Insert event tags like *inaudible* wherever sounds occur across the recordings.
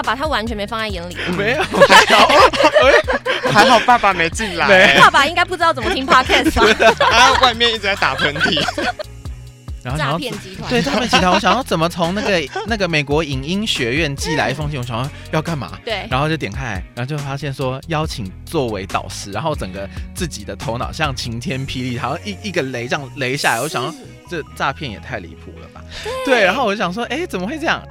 爸爸他完全没放在眼里，*laughs* 没有，*laughs* 还好，还好爸爸没进来，爸爸应该不知道怎么听 *laughs* podcast 吧？他外面一直在打喷嚏。然后诈骗集团，对诈骗集团，我想要怎么从那个那个美国影音学院寄来一封信，我想要要干嘛？对然后就点开来，然后就发现说邀请作为导师，然后整个自己的头脑像晴天霹雳，好像一一个雷这样雷下来，我想要这诈骗也太离谱了吧？对，然后我就想说，哎，怎么会这样？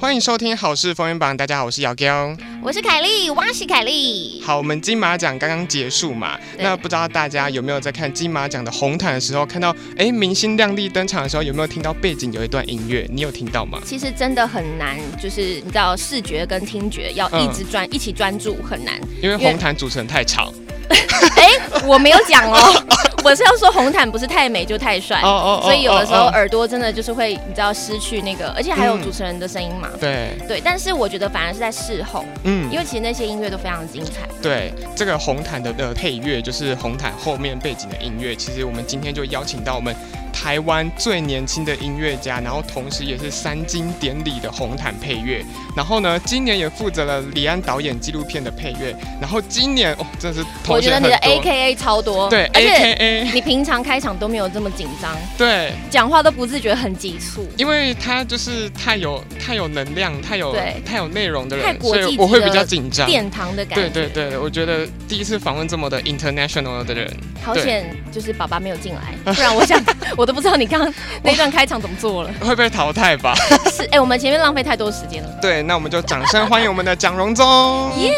欢迎收听《好事风云榜》，大家好，我是姚彪。我是凯莉，我是凯莉。好，我们金马奖刚刚结束嘛，那不知道大家有没有在看金马奖的红毯的时候，看到哎明星亮丽登场的时候，有没有听到背景有一段音乐？你有听到吗？其实真的很难，就是你知道视觉跟听觉要一直专、一起专注很难。因为红毯主持人太吵。*laughs* 哎、我没有讲哦，*laughs* 我是要说红毯不是太美就太帅，哦所以有的时候哦耳朵真的就是会你知道失去那个，而且还有嗯主持人的声音嘛。对，对，但是我觉得反而是在事后，嗯因为其实那些音乐都非常精彩。对，这个红毯的的配乐就是红毯后面背景的音乐。其实我们今天就邀请到我们台湾最年轻的音乐家，然后同时也是三金典礼的红毯配乐。然后呢，今年也负责了李安导演纪录片的配乐。然后今年哦，真是我觉得你的 A K A 超多，对，A K A 你平常开场都没有这么紧张，对，讲话都不自觉很急促。因为他就是太有太有能量、太有太有内容的人，所以我会比较紧张。殿堂的感觉，对对对，我觉得第一次访问这么的 international 的人，好险，就是爸爸没有进来，不然我想 *laughs* 我都不知道你刚刚 *laughs* 那段开场怎么做了。会被淘汰吧？*laughs* 是，哎、我们前面浪费太多时间了。对，那我们就掌声欢迎我们的蒋荣宗。耶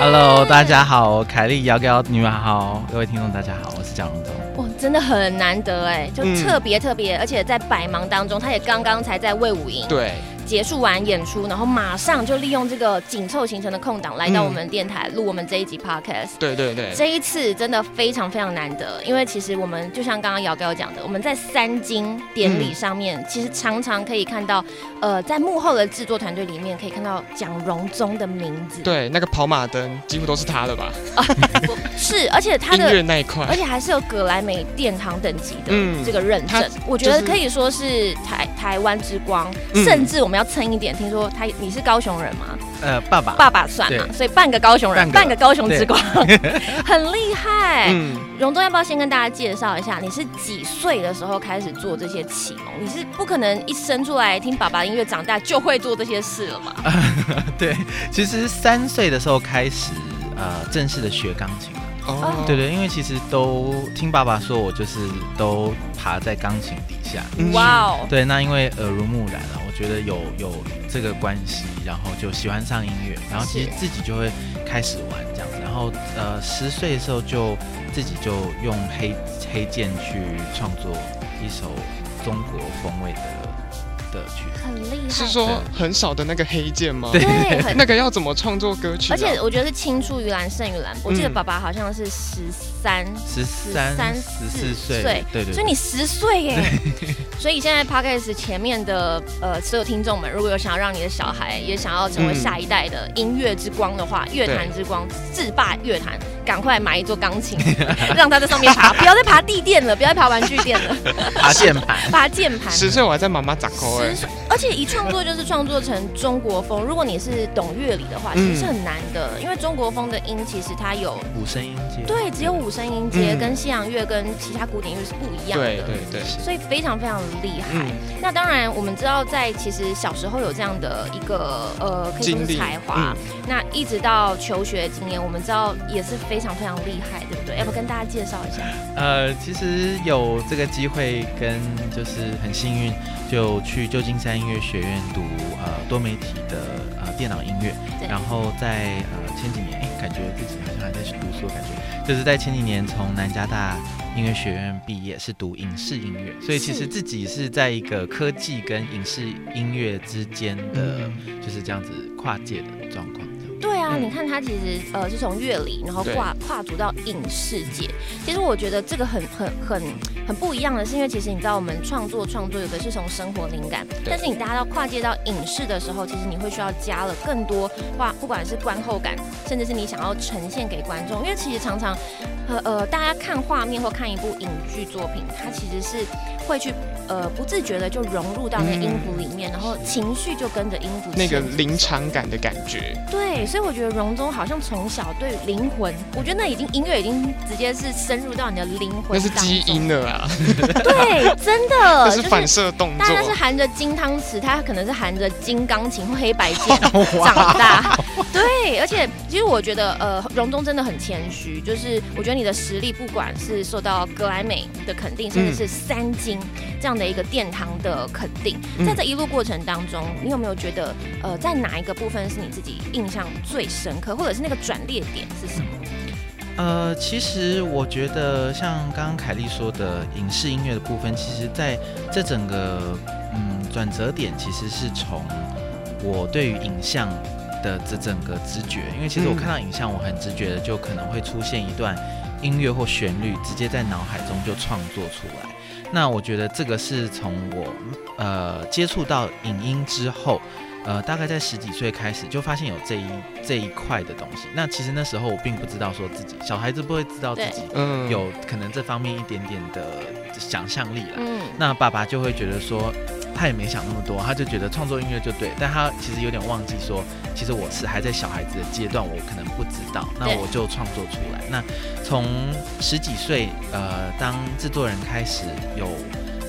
Hello，大家好，凯莉瑶瑶，你们好，各位听众大家好，我是蒋荣宗。哇，真的很难得哎，就嗯特别特别，而且在百忙当中，他也刚刚才在魏武营对，结束完演出，然后马上就利用这个紧凑行程的空档来到嗯我们电台录我们这一集 podcast。对对对，这一次真的非常非常难得，因为其实我们就像刚刚姚哥讲的，我们在三金典礼上面，其实常常可以看到，呃，在幕后的制作团队里面可以看到蒋荣宗的名字。，对，那个跑马灯几乎都是他的吧？是，而且他音的乐那一块而，且还是有葛莱美殿堂等级的嗯这个认证，我觉就是得可以说是台台湾之光，嗯甚至我们要蹭一点，听说他你是高雄人吗？呃，爸爸，爸爸算嘛，所以半个高雄人，半个高雄之光，*laughs* 很厉害。嗯，荣东要不要先跟大家介绍一下，你是几岁的时候开始做这些启蒙？你是不可能一生出来听爸爸的音乐长大就会做这些事了嘛？*laughs* 对，其实三岁的时候开始呃正式的学钢琴了。哦，对对，因为其实都听爸爸说，我就是都爬在钢琴底下。嗯。哇哦，对，那因为耳濡目染了，我觉得有有这个关系，然后就喜欢上音乐，然后其实自己就会开始玩这样子，然后呃十岁的时候就自己就用黑黑键去创作一首中国风味的的曲子。很厉害，是说很少的那个黑键吗？对对，很那个要怎么创作歌曲啊？而且我觉得是青出于蓝胜于蓝。我记得嗯爸爸好像是十三、十三、13十四岁，对对对所以你十岁耶。*laughs* 所以现在 podcast 前面的呃所有听众们，如果有想要让你的小孩也想要成为嗯下一代的音乐之光的话，乐坛之光制霸乐坛，赶快买一座钢琴，*laughs* 让他在上面爬，*laughs* 不要再爬地垫了，不要再爬玩具垫了，*laughs* 爬键盘。爬键盘。十岁我还在妈妈掌口而且一创作就是创作成中国风。如果你是懂乐理的话，其嗯实是很难的，因为中国风的音其实它有五声音阶，对，只有五声音阶，嗯跟西洋乐跟其他古典乐是不一样的。对对对，所以非常非常厉害。嗯那当然，我们知道在其实小时候有这样的一个呃，可以说是才华。嗯那一直到求学经验，我们知道也是非常非常厉害，对不对？要不跟大家介绍一下？呃，其实有这个机会跟就是很幸运，就去旧金山音乐学院读呃多媒体的呃电脑音乐，对然后在呃前几年，哎，感觉自己好像还在读书的感觉，就是在前几年从南加大音乐学院毕业，是读影视音乐，所以其实自己是在一个科技跟影视音乐之间的，嗯就是这样子跨界的对啊，嗯你看他其实呃是从乐理，然后跨跨足到影视界。其实我觉得这个很很很很不一样的是，因为其实你知道我们创作创作有的是从生活灵感，但是你搭到跨界到影视的时候，其实你会需要加了更多话，不管是观后感，甚至是你想要呈现给观众。因为其实常常呃呃大家看画面或看一部影剧作品，它其实是会去呃不自觉的就融入到那音符里面，然后情绪就跟着音符那个临场感的感觉，对，所以我觉得荣宗好像从小对灵魂，我觉得那已经音乐已经直接是深入到你的灵魂，那是基因。了啊，对，真的，*laughs* 那就是反射动大家是作。含着金汤匙，他可能是含着金钢琴或黑白键 *laughs* 长大。对，而且其实我觉得，呃，荣宗真的很谦虚，就是我觉得你的实力，不管是受到格莱美的肯定，甚至是三金这样的一个殿堂的肯定，嗯在这一路过程当中，你有没有觉得，呃，在哪一个部分是你自己印象最深刻，或者是那个转捩点是什么？呃，其实我觉得像刚刚凯莉说的影视音乐的部分，其实在这整个嗯转折点，其实是从我对于影像的这整个直觉，因为其实我嗯看到影像，我很直觉的就可能会出现一段音乐或旋律，直接在脑海中就创作出来。那我觉得这个是从我呃接触到影音之后。呃，大概在十几岁开始就发现有这一这一块的东西。那其实那时候我并不知道说自己小孩子不会知道自己嗯有可能这方面一点点的想象力了。嗯，那爸爸就会觉得说，他也没想那么多，他就觉得创作音乐就对，但他其实有点忘记说，其实我是还在小孩子的阶段，我可能不知道，那我就创作出来。那从十几岁，呃，当制作人开始有。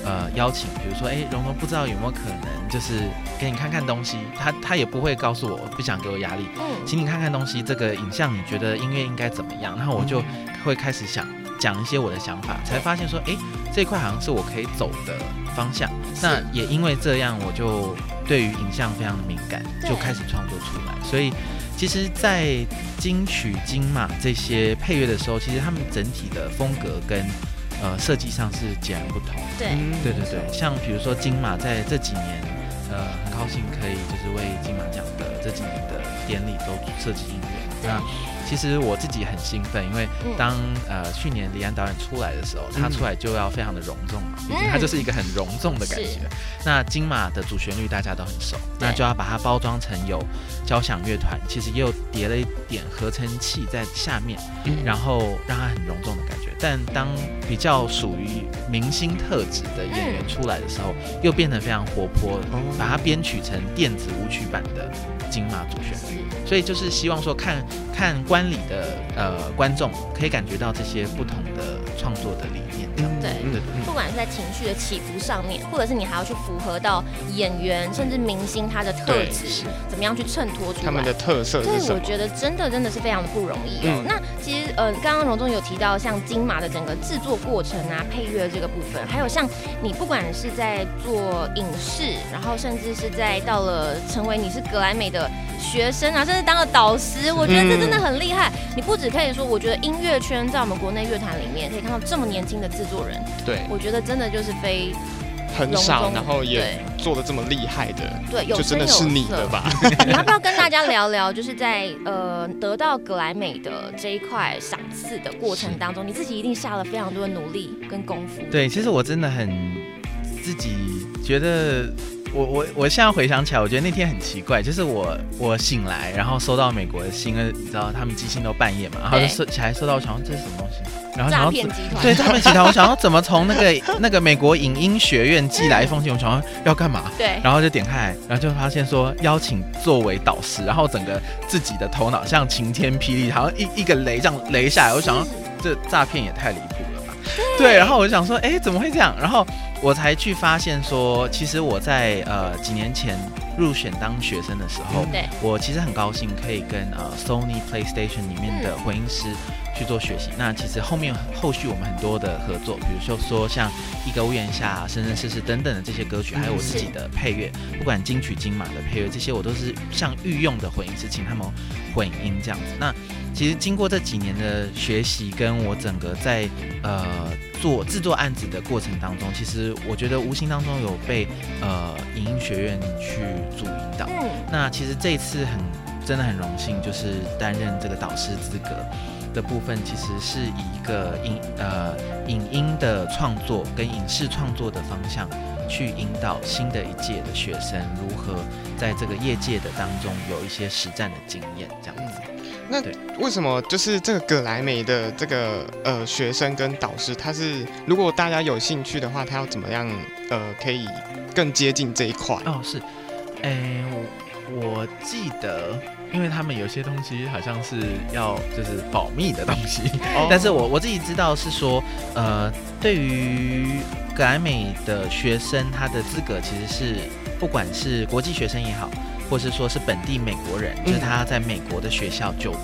呃，邀请，比如说，哎，蓉蓉不知道有没有可能，就是给你看看东西，他他也不会告诉我，不想给我压力，嗯，请你看看东西，这个影像你觉得音乐应该怎么样？然后我就会开始想讲一些我的想法，才发现说，诶，这一块好像是我可以走的方向。那也因为这样，我就对于影像非常的敏感，就开始创作出来。所以其实，在金曲、金马这些配乐的时候，其实他们整体的风格跟呃设计上是截然不同。对，嗯对对对，像比如说金马在这几年，呃，很高兴可以就是为金马奖的这几年的典礼都设计音乐。那其实我自己很兴奋，因为嗯。当呃去年李安导演出来的时候，他嗯。出来就要非常的隆重嘛，毕竟嗯他就是一个很隆重的感是。觉。那金马的主旋律大家都很熟，那就要把它包装成有交响乐团，其实也有叠了一点合成器在下面，嗯。然后让它很隆重的感觉。但当比较属于明星特质的演员出来的时候，又变得非常活泼，哦把它编曲成电子舞曲版的金马主旋律。所以就是希望说看看观礼的呃观众可以感觉到这些不同的创作的理念。这样对嗯对不管是在情绪的起伏上面，或者是你还要去符合到演员甚至明星他的特质，怎么样去衬托出来。他们的特色是对？我觉得真的真的是非常的不容易哦。嗯那其实呃，刚刚荣总有提到像金马的整个制作过程啊、配乐这个部分，还有像你不管是在做影视，然后甚至是在到了成为你是格莱美的学生啊，甚至当了导师，我觉得这真的很厉害。你不只可以说，我觉得音乐圈在我们国内乐坛里面可以看到这么年轻的制作人，对，我觉得真的就是非很少，然后也做的这么厉害的，对就真的是你的吧？你 *laughs* 要不要跟大家聊聊，就是在呃得到格莱美的这一块赏赐的过程当中，你自己一定下了非常多的努力跟功夫。对，其实我真的很自己觉得。我我我现在回想起来，我觉得那天很奇怪，就是我我醒来，然后收到美国的信，因为你知道他们寄信都半夜嘛，然后就收起来收到，我想说这是什么东西，然后想诈要对诈骗集团，我想要怎么从那个那个美国影音学院寄来一封信，我想要要干嘛？对然后就点开来，然后就发现说邀请作为导师，然后整个自己的头脑像晴天霹雳，好像一一个雷这样雷下来，我想要这诈骗也太离谱了吧？对，然后我就想说，哎，怎么会这样？然后我才去发现说，其实我在呃几年前入选当学生的时候，对我其实很高兴可以跟呃 Sony PlayStation 里面的混音师去做学习。那其实后面后续我们很多的合作，比如说说像一个屋檐下、生生世世等等的这些歌曲，还有我自己的配乐，不管金曲、金马的配乐，这些我都是像御用的混音师，请他们混音这样子。那其实经过这几年的学习，跟我整个在呃做制作案子的过程当中，其实我觉得无形当中有被呃影音学院去主引导。嗯，那其实这一次很真的很荣幸，就是担任这个导师资格的部分，其实是以一个影呃影音的创作跟影视创作的方向，去引导新的一届的学生如何在这个业界的当中有一些实战的经验，这样子。那为什么就是这个葛莱美的这个呃学生跟导师，他是如果大家有兴趣的话，他要怎么样呃可以更接近这一块？哦，是，诶、我我记得，因为他们有些东西好像是要就是保密的东西，哦。*laughs* 但是我我自己知道是说，呃，对于格莱美的学生，他的资格其实是不管是国际学生也好，或是说是本地美国人，就是嗯他在美国的学校就读。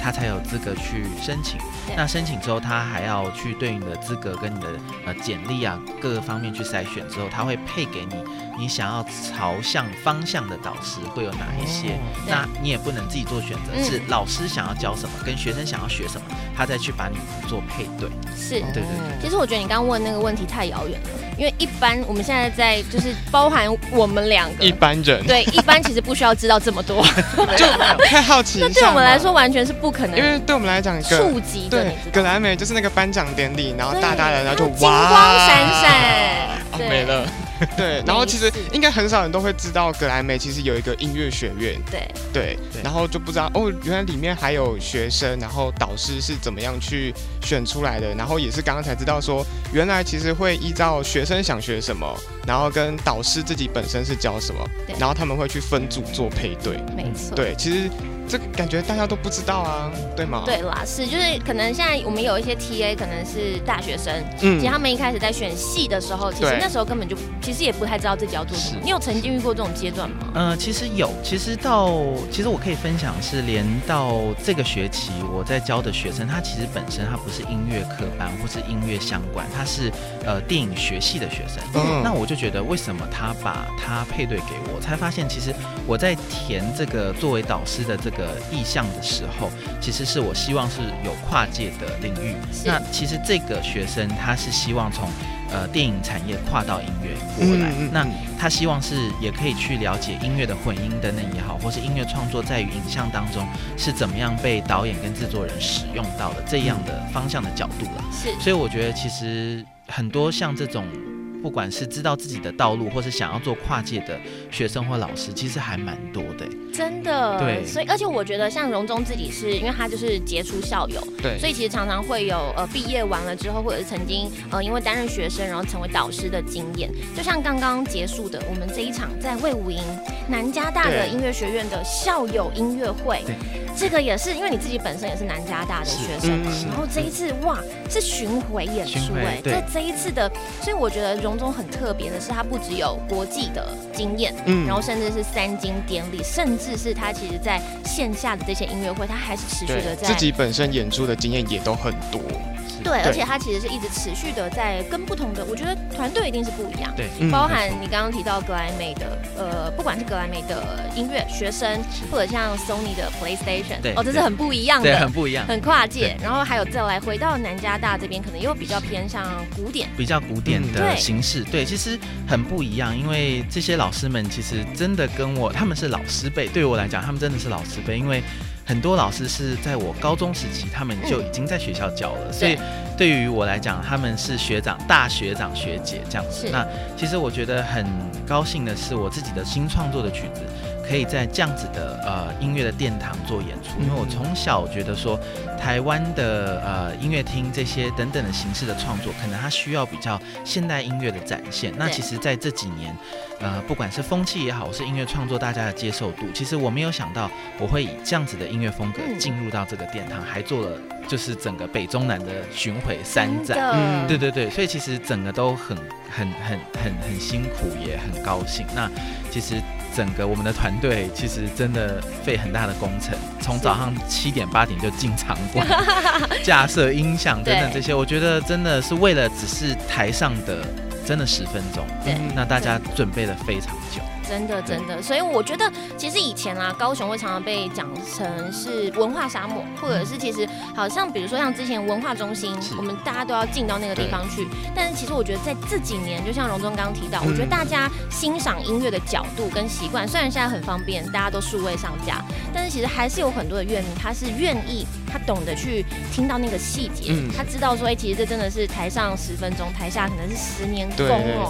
他才有资格去申请。那申请之后，他还要去对你的资格跟你的呃简历啊各个方面去筛选之后，他会配给你你想要朝向方向的导师会有哪一些。哦那你也不能自己做选择，嗯是老师想要教什么，跟学生想要学什么，他再去把你做配对。是。对对对其实我觉得你刚刚问那个问题太遥远了，因为一般我们现在在就是包含我们两个一，般人对，一般其实不需要知道这么多，*laughs* 就太好奇那对我们来说完全是不可能因为对我们来讲，葛触及的，对你知道吗？葛莱美就是那个颁奖典礼，然后对大大的，然后就它金哇，光闪闪，对哦没了。*laughs* 对，然后其实应该很少人都会知道格莱美其实有一个音乐学院，对，对，然后就不知道哦，原来里面还有学生，然后导师是怎么样去选出来的，然后也是刚刚才知道说，原来其实会依照学生想学什么，然后跟导师自己本身是教什么，然后他们会去分组做配对，没错。对，其实这感觉大家都不知道啊，对吗？，对啦，是就是可能现在我们有一些 TA 可能是大学生，嗯其实他们一开始在选系的时候，其实那时候根本就其实也不太知道自己要做什么。你有曾经遇过这种阶段吗？呃，其实有，其实到其实我可以分享是，连到这个学期我在教的学生，他其实本身他不是音乐科班或是音乐相关，他是呃电影学系的学生。嗯那我就觉得，为什么他把他配对给我，才发现其实我在填这个作为导师的这个意向的时候，其实是我希望是有跨界的领域。那其实这个学生他是希望从呃电影产业跨到音乐过来，那他希望是也可以去了解音乐的混音等等也好，或是音乐创作在于影像当中是怎么样被导演跟制作人使用到的这样的方向的角度了。是所以我觉得其实很多像这种。不管是知道自己的道路，或是想要做跨界的学生或老师，其实还蛮多的。真的，对。所以而且我觉得像荣中自己是因为他就是杰出校友，对，所以其实常常会有呃毕业完了之后，或者是曾经呃因为担任学生然后成为导师的经验。就像刚刚结束的我们这一场在魏武营南加大的音乐学院的校友音乐会。对，这个也是因为你自己本身也是南加大的学生然后这一次哇是巡回演出哎，回对。这这一次的，所以我觉得荣总很特别的是，他不只有国际的经验，嗯。然后甚至是三金典礼，甚至是他其实在线下的这些音乐会，他还是持续的在自己本身演出的经验也都很多，是对，而且它其实是一直持续的在跟不同的，我觉得团队一定是不一样。对，嗯包含你刚刚提到格莱美的，呃，不管是格莱美的音乐学生，或者像 Sony 的 PlayStation，对哦，这是很不一样对，的很，不一样。很跨界。然后还有再来回到南加大这边，可能又比较偏向古典，比较古典嗯的形式，对，其实很不一样，因为这些老师们其实真的跟我，他们是老师辈，对我来讲，他们真的是老师辈，因为很多老师是在我高中时期，他们就已经在学校教了，所以对于我来讲，他们是学长、大学长、学姐这样子。那其实我觉得很高兴的是，我自己的新创作的曲子。可以在这样子的呃音乐的殿堂做演出，因为我从小觉得说，台湾的呃音乐厅这些等等的形式的创作，可能它需要比较现代音乐的展现。那其实在这几年，呃，不管是风气也好，是音乐创作大家的接受度，其实我没有想到我会以这样子的音乐风格嗯进入到这个殿堂，还做了就是整个北中南的巡回三站。嗯对对对，所以其实整个都很很很很很辛苦，也很高兴。那其实整个我们的团队其实真的费很大的工程，从早上七点八点就进场馆，*laughs* 架设音响等等这些，我觉得真的是为了只是台上的真的十分钟，嗯那大家准备了非常久。真的真的，所以我觉得其实以前啊，高雄会常常被讲成是文化沙漠，或者是其实好像比如说像之前文化中心，我们大家都要进到那个地方去。但是其实我觉得在这几年，就像荣忠刚刚提到，我觉得嗯大家欣赏音乐的角度跟习惯，虽然现在很方便，大家都数位上架，但是其实还是有很多的乐迷，他是愿意，他懂得去听到那个细节，嗯他知道说，哎、其实这真的是台上十分钟，台下可能是十年功哦。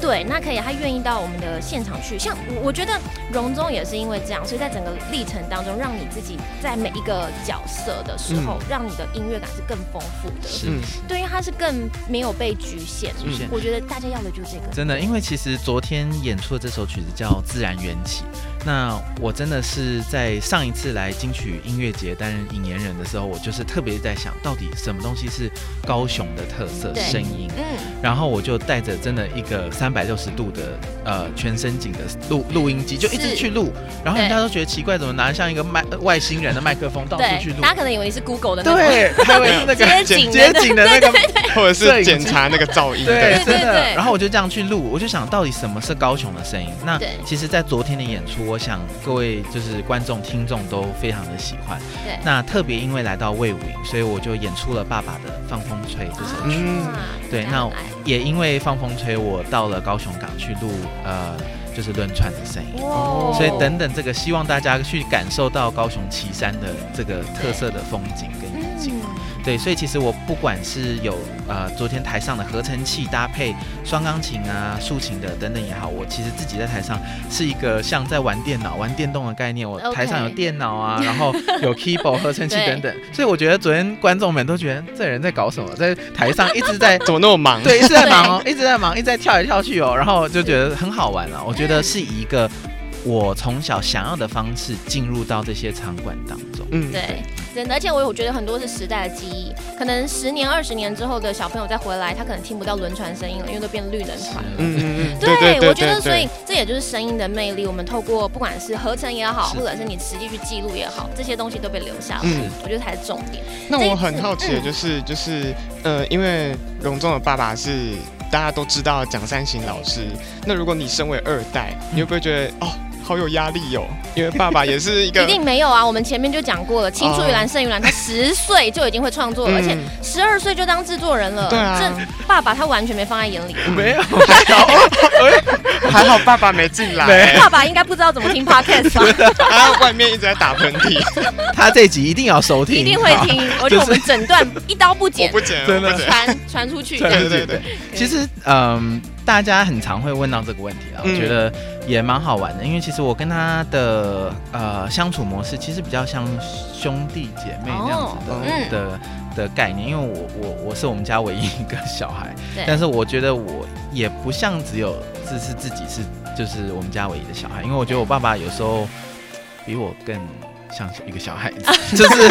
对那可以，他愿意到我们的现场去。像我，我觉得荣中也是因为这样，所以在整个历程当中，让你自己在每一个角色的时候，让你的音乐感是更丰富的。是嗯对，因为它是更没有被局限。局限我觉得大家要的就是这个。真的，因为其实昨天演出的这首曲子叫《自然缘起》，那我真的是在上一次来金曲音乐节担任引言人的时候，我就是特别在想到底什么东西是高雄的特色声音，嗯，然后我就带着真的一个三百六十度的呃全身景的录录音机，就一直去录，然后人家都觉得奇怪，怎么拿像一个麦外星人的麦克风到处去，录大？家可能以为你是 Google 的那。对，*laughs* 还以为是那个街景的街景的那个或者是检查那个噪音，对，对真的。然后我就这样去录，我就想到底什么是高雄的声音？那对其实，在昨天的演出，我想各位就是观众、听众都非常的喜欢。对那特别因为来到魏武营，所以我就演出了爸爸的《放风吹》这首曲。嗯啊对，那也因为《放风吹》，我到了高雄港去录呃，就是轮船的声音。哇所以等等，这个希望大家去感受到高雄旗山的这个特色的风景跟意境。嗯，对，所以其实我不管是有呃昨天台上的合成器搭配双钢琴啊、竖琴的等等也好，我其实自己在台上是一个像在玩电脑、玩电动的概念。我台上有电脑啊，然后有 keyboard 合成器等等，所以我觉得昨天观众们都觉得这人在搞什么，在台上一直在 *laughs* 怎么那么忙？对，一直在忙哦，一直在忙，一直在跳来跳去哦，然后就觉得很好玩啊。我觉得是一个我从小想要的方式进入到这些场馆当中。嗯，对，真的，而且我我觉得很多是时代的记忆，可能十年、二十年之后的小朋友再回来，他可能听不到轮船声音了，因为都变绿人船了。嗯嗯嗯，对，我觉得，所以这也就是声音的魅力。我们透过不管是合成也好，或者是你实际去记录也好，这些东西都被留下来，嗯我觉得才是重点。那我很好奇的嗯就是，就是呃，因为荣仲的爸爸是大家都知道蒋三行老师，那如果你身为二代，你会不会觉得哦，好有压力哦？因为爸爸也是一个 *laughs* 一定没有啊！我们前面就讲过了，青出于蓝胜于蓝，他十岁就已经会创作了，而且嗯十二岁就当制作人了。对啊这爸爸他完全没放在眼里。没有，*laughs* 还好还好爸爸没进来，爸爸应该不知道怎么听 podcast 吧？*laughs* 他外面一直在打喷嚏，他这集一定要收听，一定会听，而且我们整段一刀不剪不，剪，真的传传出去。对对对对，其实，嗯，大家很常会问到这个问题啊，我嗯觉得也蛮好玩的，因为其实我跟他的呃相处模式其实比较像兄弟姐妹这样子的、哦嗯。的的概念，因为我我我是我们家唯一一个小孩，*laughs* 但是我觉得我也不像只有只是自己是就是我们家唯一的小孩，因为我觉得我爸爸有时候比我更像一个小孩子，*laughs* 就是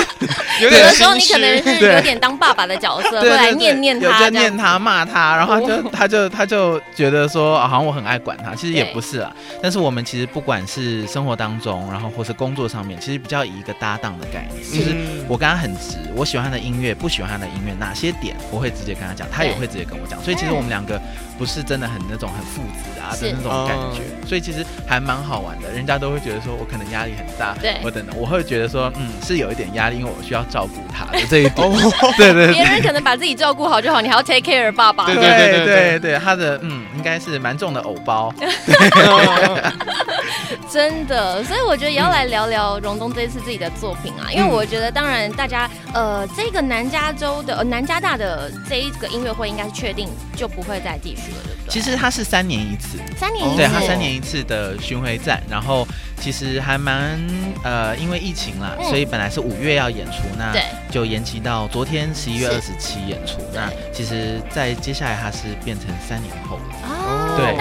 有点有的时候你可能是有点当爸爸的角色，会来念念他这样。在念他骂他，然后他就哦他就他就觉得说，啊好像我很爱管他，其实也不是啦。但是我们其实不管是生活当中，然后或是工作上面，其实比较以一个搭档的概念，就是嗯我跟他很直，我喜欢他的音乐，不喜欢他的音乐，哪些点我会直接跟他讲，他也会直接跟我讲。所以其实我们两个不是真的很那种很父子啊的那种感觉，所以其实还蛮好玩的。人家都会觉得说我可能压力很大，对我等等，我会觉得说嗯是有一点压力，因为我需要照顾他的这一点。*laughs* 哦，*laughs* 对对对别人可能把自己照顾好就好，*laughs* 你还要 take care 爸爸。对对对对对，他的嗯应该是蛮重的偶包，真的，所以我觉得也要来聊聊荣东这一次自己的作品啊，因为嗯我觉得当然大家呃这个南加州的呃南加大的这一个音乐会应该是确定就不会再继续了，对？其实他是三年一次，哦三年一次，对他三年一次的巡回战，然后其实还蛮呃因为疫情啦，嗯。所以本来是五月要演出，那就延期到昨天十一月二十七演出。那其实，在接下来它是变成三年后了，哦，对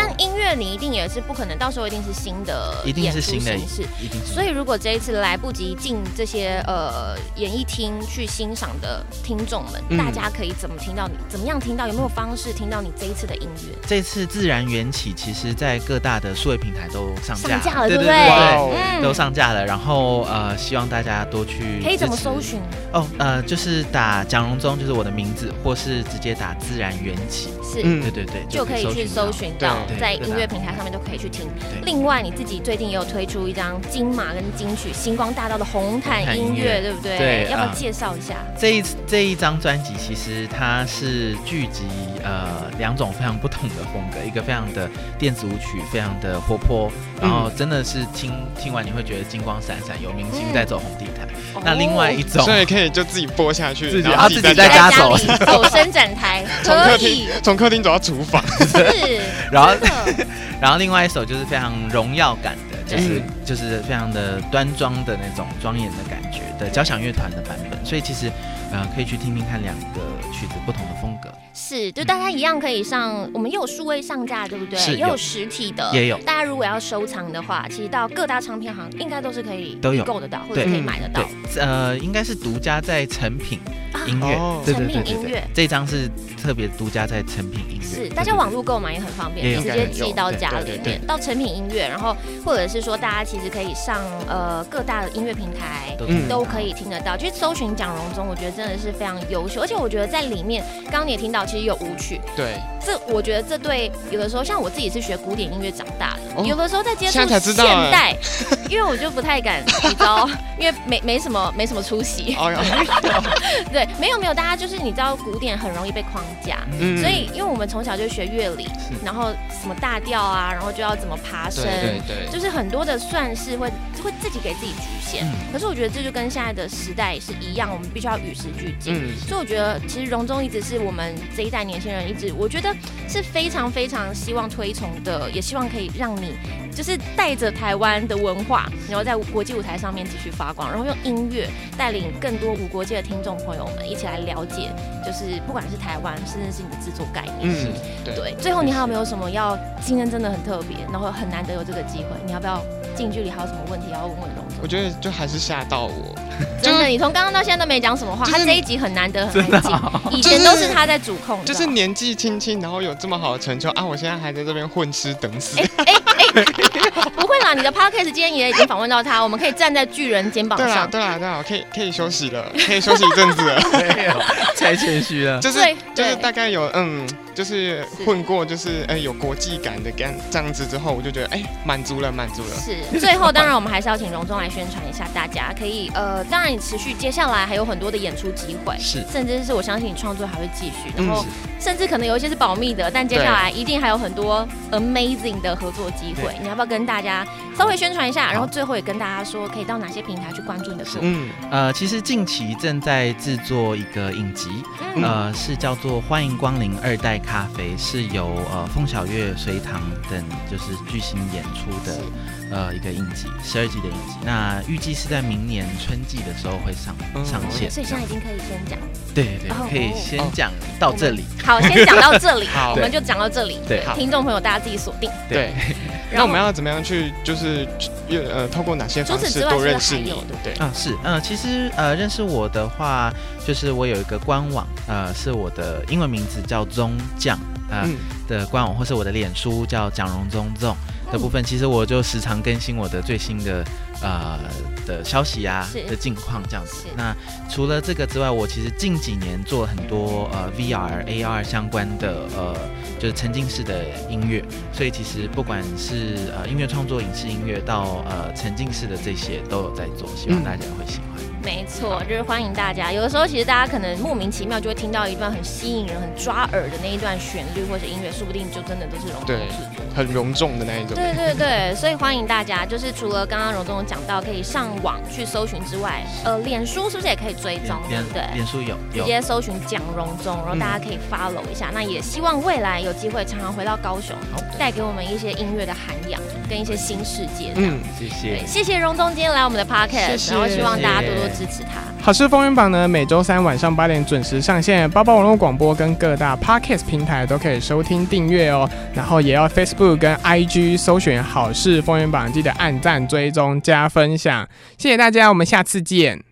乐你一定也是不可能，到时候一定是新的一定演出是新的形式。一定是。所以，如果这一次来不及进这些呃演艺厅去欣赏的听众们，嗯大家可以怎么听到你？怎么样听到？有没有方式听到你这一次的音乐？这次自然缘起，其实在各大的数位平台都上架上架了，对对不对？都上架了。然后呃，希望大家多去可以怎么搜寻？哦，呃，就是打蒋荣忠，就是我的名字，或是直接打自然缘起，是。嗯对对对，就可以去搜。寻到，在对音乐平台上面都可以去听。另外，你自己最近也有推出一张金马跟金曲星光大道的红毯音乐，对不对？对要不要啊介绍一下？这一这一张专辑其实它是聚集呃两种非常不同的风格，一个非常的电子舞曲，非常的活泼，然后真的是听听完你会觉得金光闪闪，有明星在走红地毯。那另外一哦种，所以可以就自己播下去，自己然后啊自己在在家走。家走伸展台从客厅，从客厅走到厨房，*laughs* 是，然后 *laughs* 然后另外一首就是非常荣耀感的，就是嗯就是非常的端庄的那种庄严的感觉的交响乐团的版本，所以其实呃可以去听听看两个曲子不同的风格，是，就大家一样可以上，我们也有数位上架，对不对？是有也有实体的，也有大家如果要收藏的话，其实到各大唱片行应该都是可以都有购得到，或者对可以买得到对。，呃应该是独家在成品啊音乐，哦对对成对对对品音乐，这张是特别独家在成品音乐，是，大家网络购买也很方便，直接寄到家里面，到成品音乐，然后或者是说大家其实可以上呃各大的音乐平台。都嗯都可以听得到，就是搜寻蒋荣宗，我觉得真的是非常优秀，而且我觉得在里面，刚刚你也听到，其实有舞曲，对，这我觉得这对有的时候，像我自己是学古典音乐长大的，哦。有的时候在接触现代，因为我就不太敢，你知道，*laughs* 因为没没什么没什么出息，*laughs* 对，没有没有，大家就是你知道古典很容易被框架，嗯。所以因为我们从小就学乐理，然后什么大调啊，然后就要怎么爬升，对对对，就是很多的算式会会自己给自己局限。嗯。可是我觉得这就跟现在的时代是一样，我们必须要与时俱进。嗯，所以我觉得，其实荣中一直是我们这一代年轻人一直，我觉得是非常非常希望推崇的，也希望可以让你就是带着台湾的文化，然后在国际舞台上面继续发光，然后用音乐带领更多无国界的听众朋友们一起来了解，就是不管是台湾，甚至是你的制作概念。嗯，对，对，最后你还有没有什么要？今天真的很特别，然后很难得有这个机会，你要不要近距离还有什么问题要问问荣中？我觉得就还是吓到我，*laughs* 真的，你从刚刚到现在都没讲什么话，就是他这一集很难得很真的安静，哦以前都是他在主控，就是年纪轻轻，然后有这么好的成就啊！我现在还在这边混吃等死，不会啦，你的 podcast 今天也已经访问到他，我们可以站在巨人肩膀对啦上。对啦对啦，可以可以休息了，可以休息一阵子了，*laughs* 没有太谦虚了，就是就是对。大概有嗯，就是混过，就是哎有国际感的干这样子之后，我就觉得哎满足了满足了，是，*laughs* 最后当然我们还是要请荣中来宣传一下，大家可以呃，当然你持续接下来还有很多的演出机会，是。甚至是我相信你创作还会继续，然嗯后甚至可能有一些是保密的，但接下来一定还有很多 amazing 的合作机会，你要不要跟大家稍微宣传一下？然后最后也跟大家说，可以到哪些平台去关注你的作品？嗯。呃，其实近期正在制作一个影集，嗯。呃，是叫做《欢迎光临二代咖啡》，是由呃凤小岳、隋唐等就是巨星演出的呃一个影集，十二集的影集。那预计是在明年春季的时候会上嗯上线。所以现在已经可以先讲，对对可以先讲到这里。好，先讲到这里，*laughs* 好我们就讲到这里，对听众朋友大家自己锁定。对。那我们要怎么样去就是呃透过哪些方式除此之外，多认识你？对不？对，啊，是，呃，其实呃，认识我的话，就是我有一个官网，呃，是我的英文名字叫宗将，呃、嗯。的官网，或是我的脸书叫蒋荣宗。宗的部分，其实我就时常更新我的最新的呃的消息啊的近况这样子。那除了这个之外，我其实近几年做很多呃 VR、AR 相关的呃就是沉浸式的音乐，所以其实不管是呃音乐创作、影视音乐到呃沉浸式的这些都有在做，希望嗯大家会喜欢。没错，就是欢迎大家。有的时候其实大家可能莫名其妙就会听到一段很吸引人、很抓耳的那一段旋律或者音乐，说不定就真的都是荣总对。很隆重的那一种。对对对，所以欢迎大家，就是除了刚刚荣总讲到可以上网去搜寻之外，*laughs* 呃，脸书是不是也可以追踪，对脸不对？脸书有直接搜寻蒋荣宗，然后大家嗯可以 follow 一下。那也希望未来有机会常常回到高雄，带给我们一些音乐的涵养跟一些新世界。嗯，嗯，谢，谢。谢谢荣宗今天来我们的 podcast，然后希望大家多多支持他。好事风云榜呢，每周三晚上八点准时上线，包包网络广播跟各大 podcast 平台都可以收听订阅哦。然后也要 Facebook 跟 IG 搜寻好事风云榜，记得按赞、追踪、加分享。谢谢大家，我们下次见。